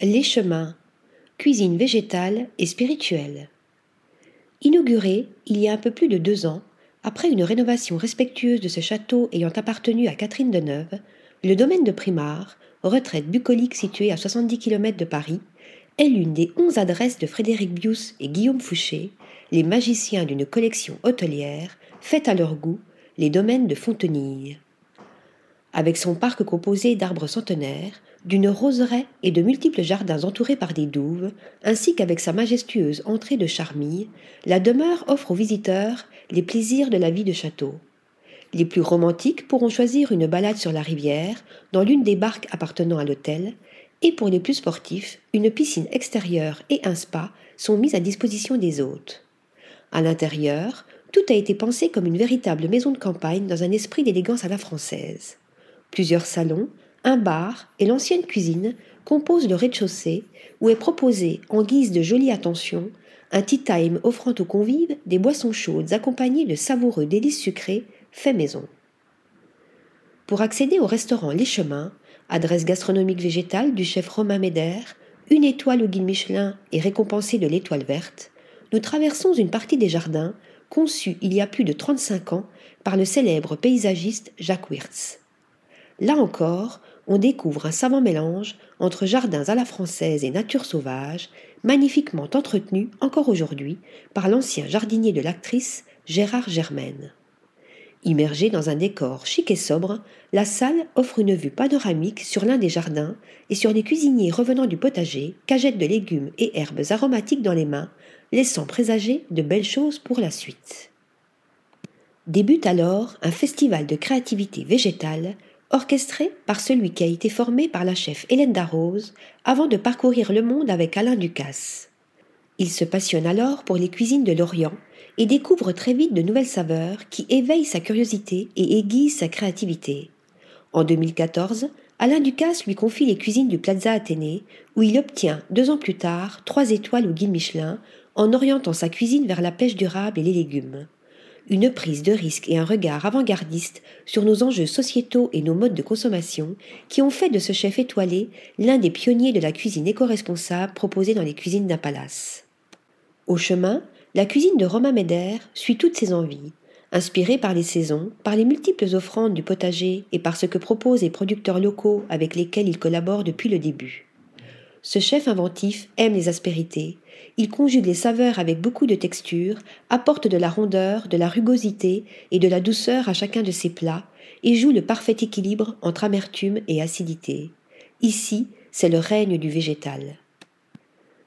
Les chemins, cuisine végétale et spirituelle. Inauguré il y a un peu plus de deux ans, après une rénovation respectueuse de ce château ayant appartenu à Catherine de Neuve, le domaine de Primard, retraite bucolique située à 70 km de Paris, est l'une des onze adresses de Frédéric Bius et Guillaume Fouché, les magiciens d'une collection hôtelière faite à leur goût, les domaines de Fontenille. Avec son parc composé d'arbres centenaires, d'une roseraie et de multiples jardins entourés par des douves, ainsi qu'avec sa majestueuse entrée de charmille, la demeure offre aux visiteurs les plaisirs de la vie de château. Les plus romantiques pourront choisir une balade sur la rivière, dans l'une des barques appartenant à l'hôtel, et pour les plus sportifs, une piscine extérieure et un spa sont mis à disposition des hôtes. À l'intérieur, tout a été pensé comme une véritable maison de campagne dans un esprit d'élégance à la française. Plusieurs salons, un bar et l'ancienne cuisine composent le rez-de-chaussée où est proposé, en guise de jolie attention, un tea time offrant aux convives des boissons chaudes accompagnées de savoureux délices sucrés faits maison. Pour accéder au restaurant Les Chemins, adresse gastronomique végétale du chef Romain Méder, une étoile au guide Michelin et récompensée de l'étoile verte, nous traversons une partie des jardins conçus il y a plus de 35 ans par le célèbre paysagiste Jacques Wirtz. Là encore, on découvre un savant mélange entre jardins à la française et nature sauvage, magnifiquement entretenu encore aujourd'hui par l'ancien jardinier de l'actrice Gérard Germaine. Immergée dans un décor chic et sobre, la salle offre une vue panoramique sur l'un des jardins et sur les cuisiniers revenant du potager, cagettes de légumes et herbes aromatiques dans les mains, laissant présager de belles choses pour la suite. Débute alors un festival de créativité végétale orchestré par celui qui a été formé par la chef Hélène Darroze avant de parcourir le monde avec Alain Ducasse. Il se passionne alors pour les cuisines de l'Orient et découvre très vite de nouvelles saveurs qui éveillent sa curiosité et aiguisent sa créativité. En 2014, Alain Ducasse lui confie les cuisines du Plaza Athénée, où il obtient, deux ans plus tard, trois étoiles au guide Michelin, en orientant sa cuisine vers la pêche durable et les légumes une prise de risque et un regard avant-gardiste sur nos enjeux sociétaux et nos modes de consommation qui ont fait de ce chef étoilé l'un des pionniers de la cuisine éco-responsable proposée dans les cuisines d'un palace. Au chemin, la cuisine de Romain Médère suit toutes ses envies, inspirée par les saisons, par les multiples offrandes du potager et par ce que proposent les producteurs locaux avec lesquels il collabore depuis le début. Ce chef inventif aime les aspérités, il conjugue les saveurs avec beaucoup de texture, apporte de la rondeur, de la rugosité et de la douceur à chacun de ses plats, et joue le parfait équilibre entre amertume et acidité. Ici, c'est le règne du végétal.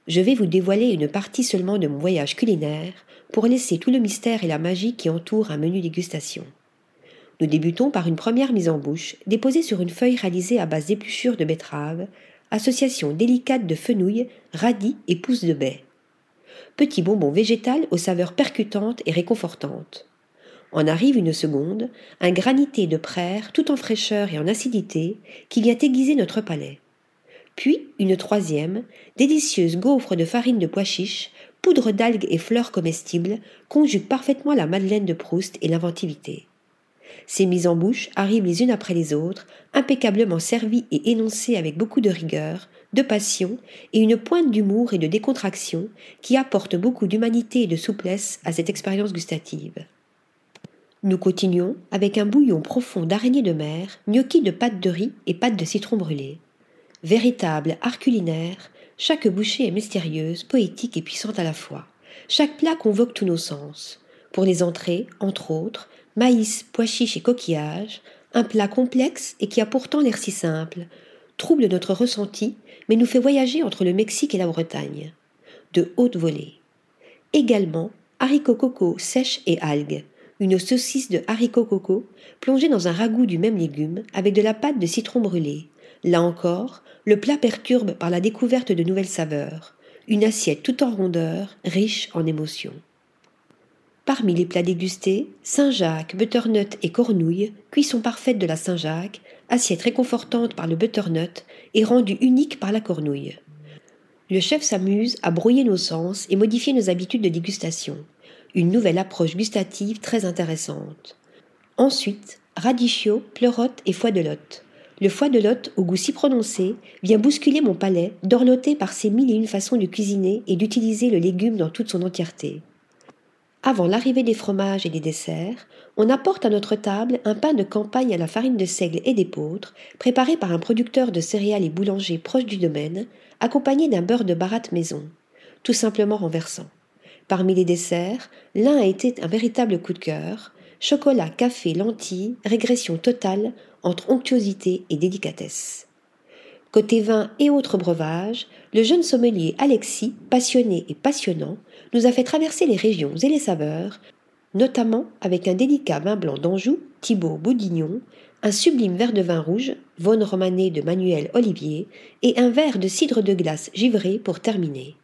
Je vais vous dévoiler une partie seulement de mon voyage culinaire pour laisser tout le mystère et la magie qui entourent un menu dégustation. Nous débutons par une première mise en bouche déposée sur une feuille réalisée à base d'épluchures de betterave, association délicate de fenouil, radis et pousses de baie petit bonbon végétal aux saveurs percutantes et réconfortantes. En arrive une seconde, un granité de praire tout en fraîcheur et en acidité qui vient aiguiser notre palais. Puis une troisième, délicieuse gaufre de farine de pois chiche, poudre d'algues et fleurs comestibles, conjugue parfaitement la Madeleine de Proust et l'inventivité. Ces mises en bouche arrivent les unes après les autres, impeccablement servies et énoncées avec beaucoup de rigueur, de passion et une pointe d'humour et de décontraction qui apportent beaucoup d'humanité et de souplesse à cette expérience gustative. Nous continuons avec un bouillon profond d'araignée de mer, gnocchi de pâte de riz et pâte de citron brûlé. Véritable art culinaire, chaque bouchée est mystérieuse, poétique et puissante à la fois. Chaque plat convoque tous nos sens. Pour les entrées, entre autres, maïs, pois chiches et coquillages, un plat complexe et qui a pourtant l'air si simple, trouble notre ressenti, mais nous fait voyager entre le Mexique et la Bretagne. De haute volée. Également, haricots coco sèches et algues, une saucisse de haricots coco plongée dans un ragoût du même légume avec de la pâte de citron brûlé. Là encore, le plat perturbe par la découverte de nouvelles saveurs, une assiette tout en rondeur, riche en émotions. Parmi les plats dégustés, Saint-Jacques, butternut et cornouilles, cuisson parfaite de la Saint-Jacques, assiette réconfortante par le butternut et rendue unique par la cornouille. Le chef s'amuse à brouiller nos sens et modifier nos habitudes de dégustation. Une nouvelle approche gustative très intéressante. Ensuite, radicchio, pleurote et foie de lotte. le foie de l'hôte, au goût si prononcé, vient bousculer mon palais, dorloté par ses mille et une façons de cuisiner et d'utiliser le légume dans toute son entièreté. Avant l'arrivée des fromages et des desserts, on apporte à notre table un pain de campagne à la farine de seigle et d'épeautre, préparé par un producteur de céréales et boulanger proche du domaine, accompagné d'un beurre de baratte maison, tout simplement renversant. Parmi les desserts, l'un a été un véritable coup de cœur, chocolat, café, lentilles, régression totale entre onctuosité et délicatesse. Côté vin et autres breuvages, le jeune sommelier Alexis, passionné et passionnant, nous a fait traverser les régions et les saveurs, notamment avec un délicat vin blanc d'Anjou, Thibaut Boudignon, un sublime verre de vin rouge, Vaune Romanée de Manuel Olivier, et un verre de cidre de glace givré pour terminer.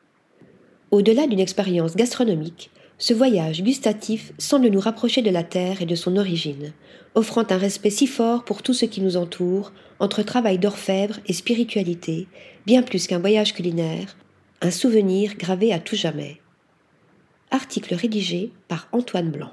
Au-delà d'une expérience gastronomique, ce voyage gustatif semble nous rapprocher de la terre et de son origine, offrant un respect si fort pour tout ce qui nous entoure, entre travail d'orfèvre et spiritualité, bien plus qu'un voyage culinaire, un souvenir gravé à tout jamais. Article rédigé par Antoine Blanc.